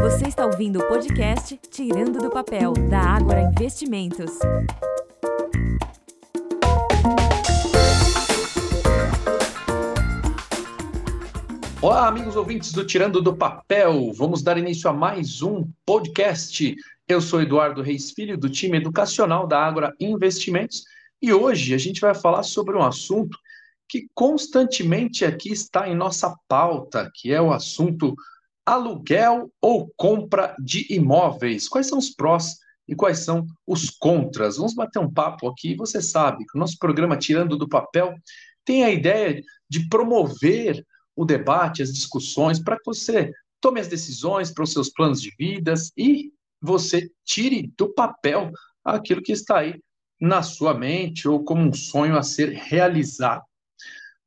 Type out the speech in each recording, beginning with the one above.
Você está ouvindo o podcast Tirando do Papel, da Ágora Investimentos. Olá, amigos ouvintes do Tirando do Papel. Vamos dar início a mais um podcast. Eu sou Eduardo Reis Filho, do time educacional da Ágora Investimentos, e hoje a gente vai falar sobre um assunto que constantemente aqui está em nossa pauta, que é o assunto aluguel ou compra de imóveis. Quais são os prós e quais são os contras? Vamos bater um papo aqui. Você sabe que o nosso programa Tirando do Papel tem a ideia de promover o debate, as discussões, para que você tome as decisões para os seus planos de vidas e você tire do papel aquilo que está aí na sua mente ou como um sonho a ser realizado.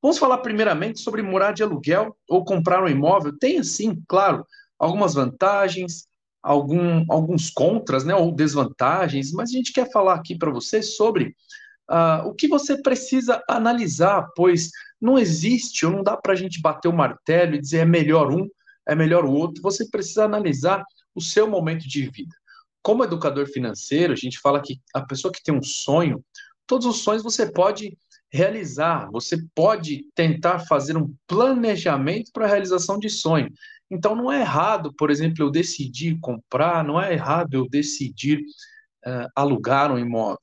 Vamos falar primeiramente sobre morar de aluguel ou comprar um imóvel. Tem, sim, claro, algumas vantagens, algum, alguns contras, né, ou desvantagens, mas a gente quer falar aqui para você sobre uh, o que você precisa analisar, pois não existe, ou não dá para a gente bater o martelo e dizer é melhor um, é melhor o outro. Você precisa analisar o seu momento de vida. Como educador financeiro, a gente fala que a pessoa que tem um sonho, todos os sonhos você pode realizar, você pode tentar fazer um planejamento para a realização de sonho. Então, não é errado, por exemplo, eu decidir comprar, não é errado eu decidir uh, alugar um imóvel.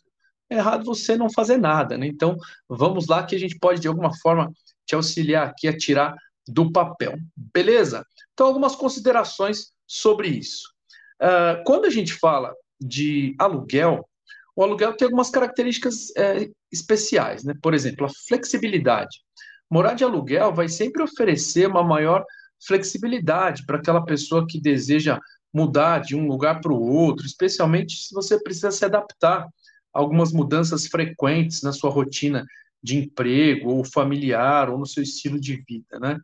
É errado você não fazer nada, né? Então, vamos lá que a gente pode, de alguma forma, te auxiliar aqui a tirar do papel. Beleza? Então, algumas considerações sobre isso. Uh, quando a gente fala de aluguel, o aluguel tem algumas características é, especiais, né? Por exemplo, a flexibilidade. Morar de aluguel vai sempre oferecer uma maior flexibilidade para aquela pessoa que deseja mudar de um lugar para o outro, especialmente se você precisa se adaptar a algumas mudanças frequentes na sua rotina de emprego ou familiar ou no seu estilo de vida, né?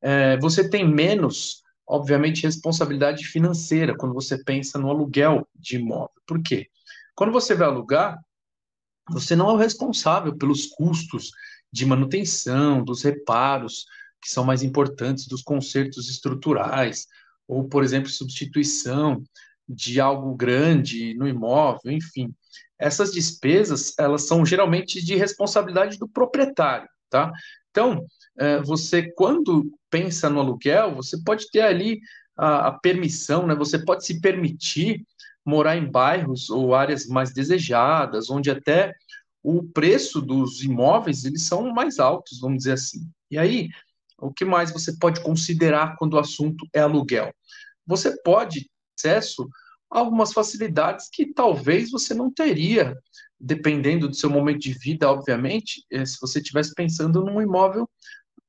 É, você tem menos, obviamente, responsabilidade financeira quando você pensa no aluguel de imóvel. Por quê? Quando você vai alugar, você não é o responsável pelos custos de manutenção, dos reparos, que são mais importantes, dos consertos estruturais, ou, por exemplo, substituição de algo grande no imóvel, enfim. Essas despesas, elas são geralmente de responsabilidade do proprietário, tá? Então, é, você, quando pensa no aluguel, você pode ter ali a, a permissão, né? Você pode se permitir morar em bairros ou áreas mais desejadas, onde até o preço dos imóveis eles são mais altos, vamos dizer assim. E aí, o que mais você pode considerar quando o assunto é aluguel? Você pode ter acesso a algumas facilidades que talvez você não teria, dependendo do seu momento de vida, obviamente, eh, se você estivesse pensando num imóvel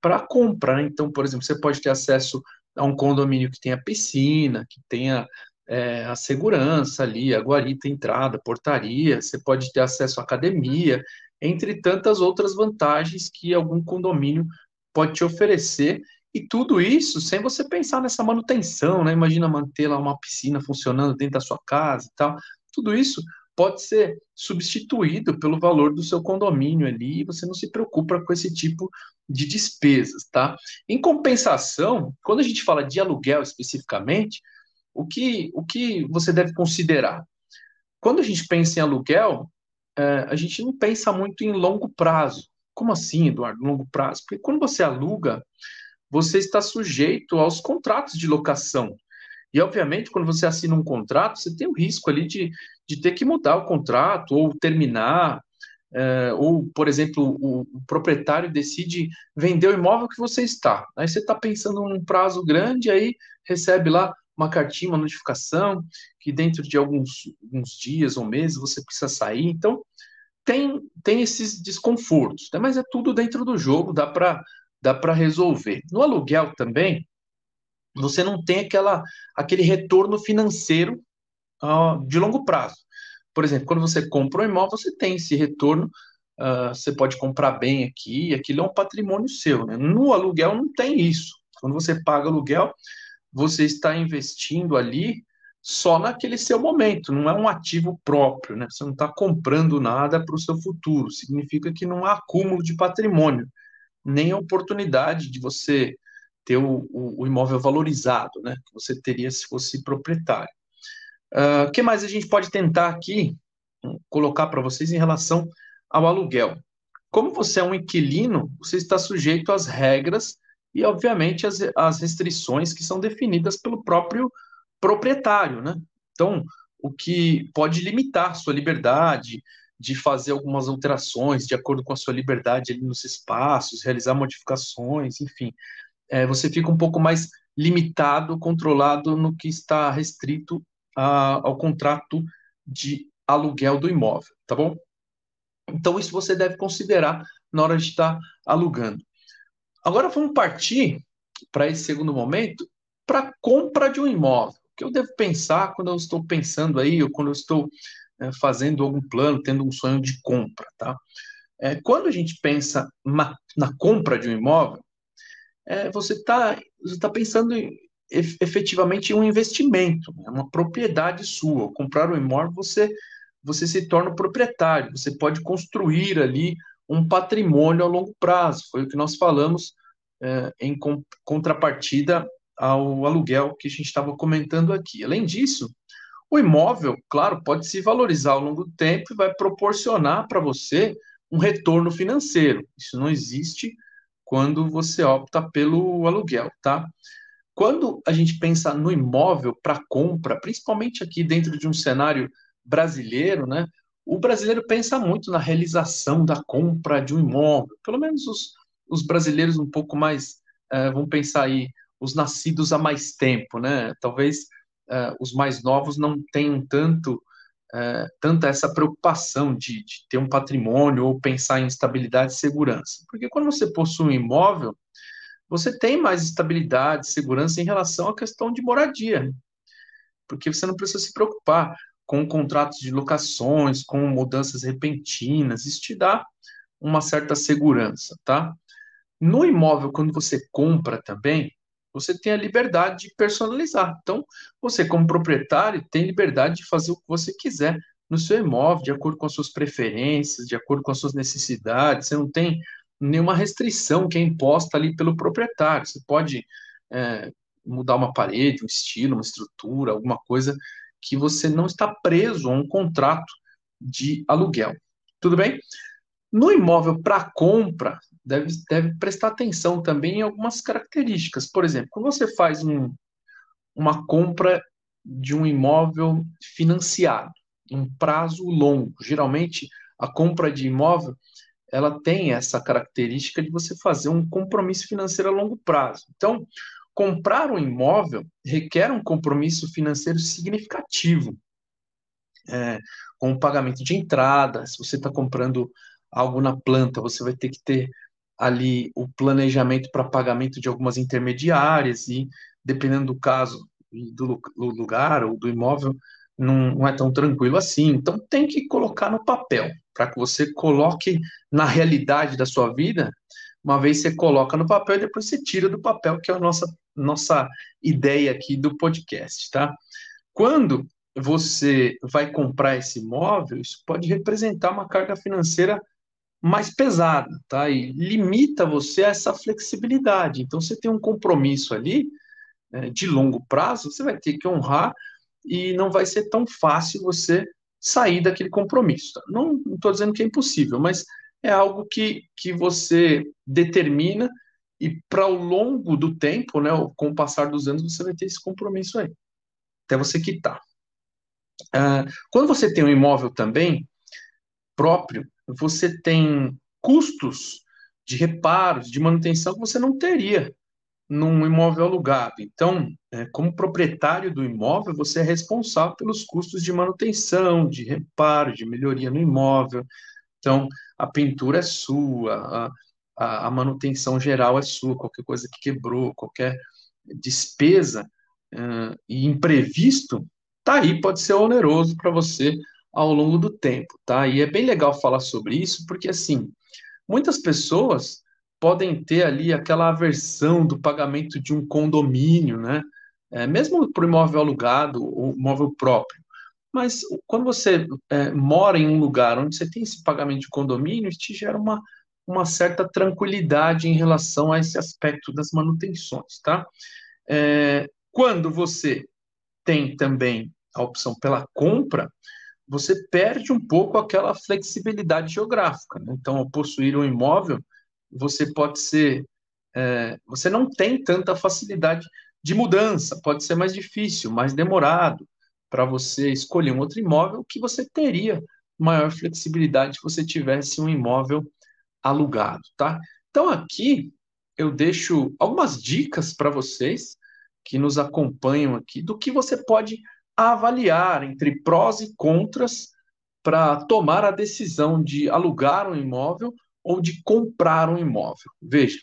para compra. Então, por exemplo, você pode ter acesso a um condomínio que tenha piscina, que tenha é, a segurança ali, a guarita, entrada, portaria, você pode ter acesso à academia, entre tantas outras vantagens que algum condomínio pode te oferecer. E tudo isso sem você pensar nessa manutenção, né? Imagina manter lá uma piscina funcionando dentro da sua casa e tal. Tudo isso pode ser substituído pelo valor do seu condomínio ali, e você não se preocupa com esse tipo de despesas, tá? Em compensação, quando a gente fala de aluguel especificamente, o que, o que você deve considerar? Quando a gente pensa em aluguel, é, a gente não pensa muito em longo prazo. Como assim, Eduardo, longo prazo? Porque quando você aluga, você está sujeito aos contratos de locação. E, obviamente, quando você assina um contrato, você tem o risco ali de, de ter que mudar o contrato ou terminar. É, ou, por exemplo, o, o, proprietário decide vender o imóvel que você está. Aí você está pensando num prazo grande, aí recebe lá uma cartinha, uma notificação, que dentro de alguns, alguns dias ou meses você precisa sair. Então, tem, tem esses desconfortos, né? mas é tudo dentro do jogo, dá para dá resolver. No aluguel também, você não tem aquela, aquele retorno financeiro uh, de longo prazo. Por exemplo, quando você compra um imóvel, você tem esse retorno, uh, você pode comprar bem aqui, aquilo é um patrimônio seu. Né? No aluguel não tem isso. Quando você paga aluguel, você está investindo ali só naquele seu momento, não é um ativo próprio, né? Você não está comprando nada para o seu futuro. Significa que não há acúmulo de patrimônio, nem oportunidade de você ter o, o, o, imóvel valorizado, né? Que você teria se fosse proprietário. O uh, que mais a gente pode tentar aqui colocar para vocês em relação ao aluguel? Como você é um inquilino, você está sujeito às regras e, obviamente, às, às restrições que são definidas pelo próprio proprietário, né? Então, o que pode limitar sua liberdade de fazer algumas alterações de acordo com a sua liberdade ali nos espaços, realizar modificações, enfim, é, você fica um pouco mais limitado, controlado no que está restrito a, ao contrato de aluguel do imóvel, tá bom? Então, isso você deve considerar na hora de estar alugando. Agora, vamos partir para esse segundo momento para compra de um imóvel. O que eu devo pensar quando eu estou pensando aí, ou quando eu estou é, fazendo algum plano, tendo um sonho de compra, tá? É, quando a gente pensa na, na compra de um imóvel, é, você está você tá pensando em, efetivamente em um investimento, é uma propriedade sua. Comprar um imóvel, você você se torna proprietário, você pode construir ali um patrimônio a longo prazo. Foi o que nós falamos é, em contrapartida ao aluguel que a gente estava comentando aqui. Além disso, o imóvel, claro, pode se valorizar ao longo do tempo e vai proporcionar para você um retorno financeiro. Isso não existe quando você opta pelo aluguel, tá? Quando a gente pensa no imóvel para compra, principalmente aqui dentro de um cenário brasileiro, né? O brasileiro pensa muito na realização da compra de um imóvel. Pelo menos os, os brasileiros um pouco mais, uh, vão pensar aí, os nascidos há mais tempo, né? Talvez uh, os mais novos não tenham tanto, uh, tanta essa preocupação de, de, ter um patrimônio ou pensar em estabilidade e segurança. Porque quando você possui um imóvel, você tem mais estabilidade, segurança em relação à questão de moradia. Porque você não precisa se preocupar com contratos de locações, com mudanças repentinas, isso te dá uma certa segurança, tá? No imóvel, quando você compra também, você tem a liberdade de personalizar. Então, você, como proprietário, tem liberdade de fazer o que você quiser no seu imóvel, de acordo com as suas preferências, de acordo com as suas necessidades. Você não tem nenhuma restrição que é imposta ali pelo proprietário. Você pode é, mudar uma parede, um estilo, uma estrutura, alguma coisa que você não está preso a um contrato de aluguel. Tudo bem? No imóvel para compra, deve, deve prestar atenção também em algumas características. Por exemplo, quando você faz um, uma compra de um imóvel financiado, um prazo longo, geralmente a compra de imóvel ela tem essa característica de você fazer um compromisso financeiro a longo prazo. Então, comprar um imóvel requer um compromisso financeiro significativo, é, com o pagamento de entrada. Se você está comprando algo na planta, você vai ter que ter ali o planejamento para pagamento de algumas intermediárias e, dependendo do caso do, do lugar ou do imóvel, não, não, é tão tranquilo assim. Então, tem que colocar no papel, para que você coloque na realidade da sua vida uma vez você coloca no papel e depois você tira do papel, que é a nossa, nossa ideia aqui do podcast, tá? Quando você vai comprar esse imóvel, isso pode representar uma carga financeira mais pesada, tá? E limita você a essa flexibilidade. Então, você tem um compromisso ali né, de longo prazo, você vai ter que honrar e não vai ser tão fácil você sair daquele compromisso. Tá? Não estou dizendo que é impossível, mas é algo que, que você determina e para o longo do tempo, né, com o passar dos anos, você vai ter esse compromisso aí, até você quitar. Ah, quando você tem um imóvel também próprio, você tem custos de reparos, de manutenção que você não teria num imóvel alugado. Então, é, como proprietário do imóvel, você é responsável pelos custos de manutenção, de reparo, de melhoria no imóvel. Então, a pintura é sua, a, a manutenção geral é sua, qualquer coisa que quebrou, qualquer despesa uh, e imprevisto, tá aí, pode ser oneroso para você ao longo do tempo, tá? E é bem legal falar sobre isso, porque assim, muitas pessoas podem ter ali aquela aversão do pagamento de um condomínio, né? É, mesmo para o imóvel alugado ou imóvel próprio. Mas quando você é, mora em um lugar onde você tem esse pagamento de condomínio, te gera uma, uma certa tranquilidade em relação a esse aspecto das manutenções, tá? É, quando você tem também a opção pela compra, você perde um pouco aquela flexibilidade geográfica. Né? Então, ao possuir um imóvel, você pode ser. É, você não tem tanta facilidade de mudança, pode ser mais difícil, mais demorado para você escolher um outro imóvel que você teria maior flexibilidade se você tivesse um imóvel alugado, tá? Então aqui eu deixo algumas dicas para vocês que nos acompanham aqui do que você pode avaliar entre prós e contras para tomar a decisão de alugar um imóvel ou de comprar um imóvel. Veja,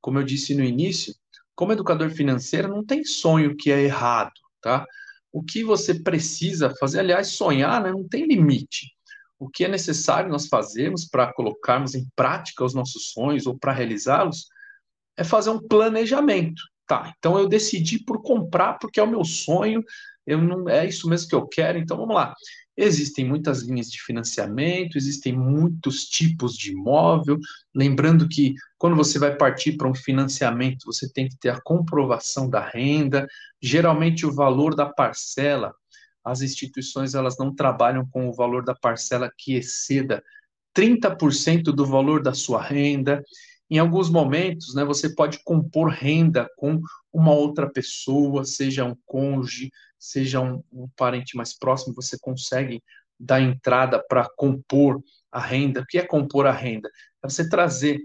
como eu disse no início, como educador financeiro não tem sonho que é errado, tá? O que você precisa fazer, aliás, sonhar né, não tem limite. O que é necessário nós fazermos para colocarmos em prática os nossos sonhos ou para realizá-los é fazer um planejamento. Tá, então eu decidi por comprar porque é o meu sonho, eu não é isso mesmo que eu quero, então vamos lá. Existem muitas linhas de financiamento, existem muitos tipos de imóvel. Lembrando que quando você vai partir para um financiamento, você tem que ter a comprovação da renda. Geralmente o valor da parcela, as instituições elas não trabalham com o valor da parcela que exceda 30% do valor da sua renda. Em alguns momentos, né, você pode compor renda com uma outra pessoa, seja um cônjuge, seja um, um parente mais próximo, você consegue dar entrada para compor a renda. O que é compor a renda? É você trazer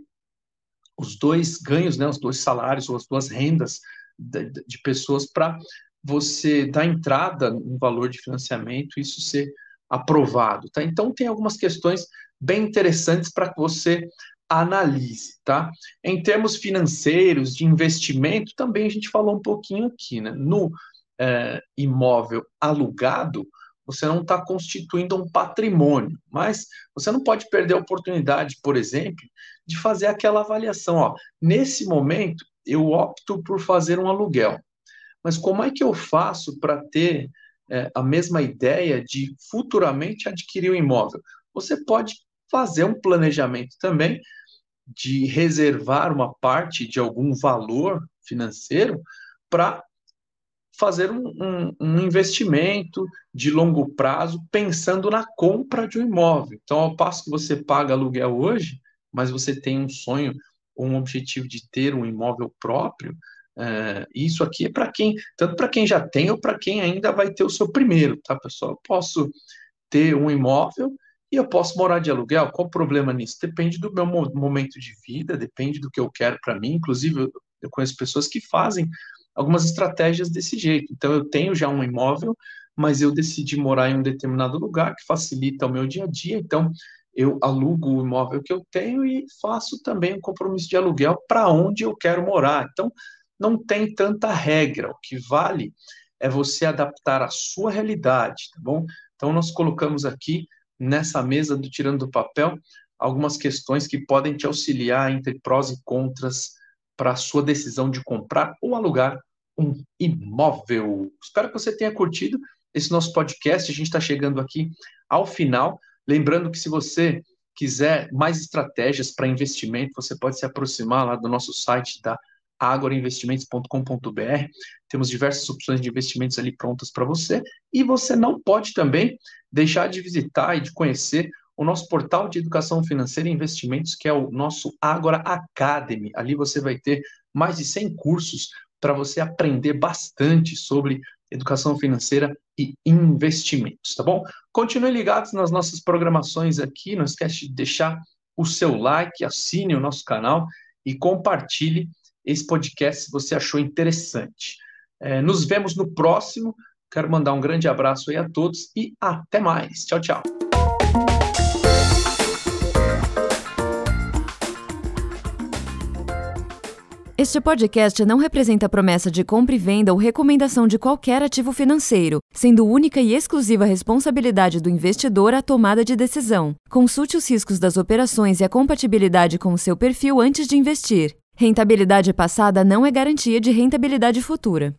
os dois ganhos, né, os dois salários ou as duas rendas de, de pessoas para você dar entrada no valor de financiamento e isso ser aprovado, tá? Então tem algumas questões bem interessantes para que você analise, tá? Em termos financeiros, de investimento, também a gente falou um pouquinho aqui, né? No é, imóvel alugado, você não está constituindo um patrimônio, mas você não pode perder a oportunidade, por exemplo, de fazer aquela avaliação. Ó, nesse momento, eu opto por fazer um aluguel, mas como é que eu faço para ter é, a mesma ideia de futuramente adquirir um imóvel? Você pode fazer um planejamento também de reservar uma parte de algum valor financeiro para fazer um, um, um, investimento de longo prazo pensando na compra de um imóvel. Então, ao passo que você paga aluguel hoje, mas você tem um sonho ou um objetivo de ter um imóvel próprio, é, isso aqui é para quem, tanto para quem já tem ou para quem ainda vai ter o seu primeiro, tá, pessoal? Eu posso ter um imóvel e eu posso morar de aluguel. Qual o problema nisso? Depende do meu momento de vida, depende do que eu quero para mim. Inclusive, eu conheço pessoas que fazem algumas estratégias desse jeito. Então, eu tenho já um imóvel, mas eu decidi morar em um determinado lugar que facilita o meu dia a dia. Então, eu alugo o imóvel que eu tenho e faço também um compromisso de aluguel para onde eu quero morar. Então, não tem tanta regra. O que vale é você adaptar a sua realidade, tá bom? Então, nós colocamos aqui nessa mesa do Tirando do Papel algumas questões que podem te auxiliar entre prós e contras para a sua decisão de comprar ou alugar um imóvel. Espero que você tenha curtido esse nosso podcast. A gente está chegando aqui ao final. Lembrando que se você quiser mais estratégias para investimento, você pode se aproximar lá do nosso site da agorainvestimentos.com.br. Temos diversas opções de investimentos ali prontas para você. E você não pode também deixar de visitar e de conhecer o nosso portal de educação financeira e investimentos, que é o nosso Agora Academy. Ali você vai ter mais de 100 cursos para você aprender bastante sobre educação financeira e investimentos, tá bom? Continue ligados nas nossas programações aqui, não esquece de deixar o seu like, assine o nosso canal e compartilhe esse podcast se você achou interessante. É, nos vemos no próximo. Quero mandar um grande abraço aí a todos e até mais. Tchau, tchau. Este podcast não representa promessa de compra e venda ou recomendação de qualquer ativo financeiro, sendo única e exclusiva responsabilidade do investidor a tomada de decisão. Consulte os riscos das operações e a compatibilidade com o seu perfil antes de investir. Rentabilidade passada não é garantia de rentabilidade futura.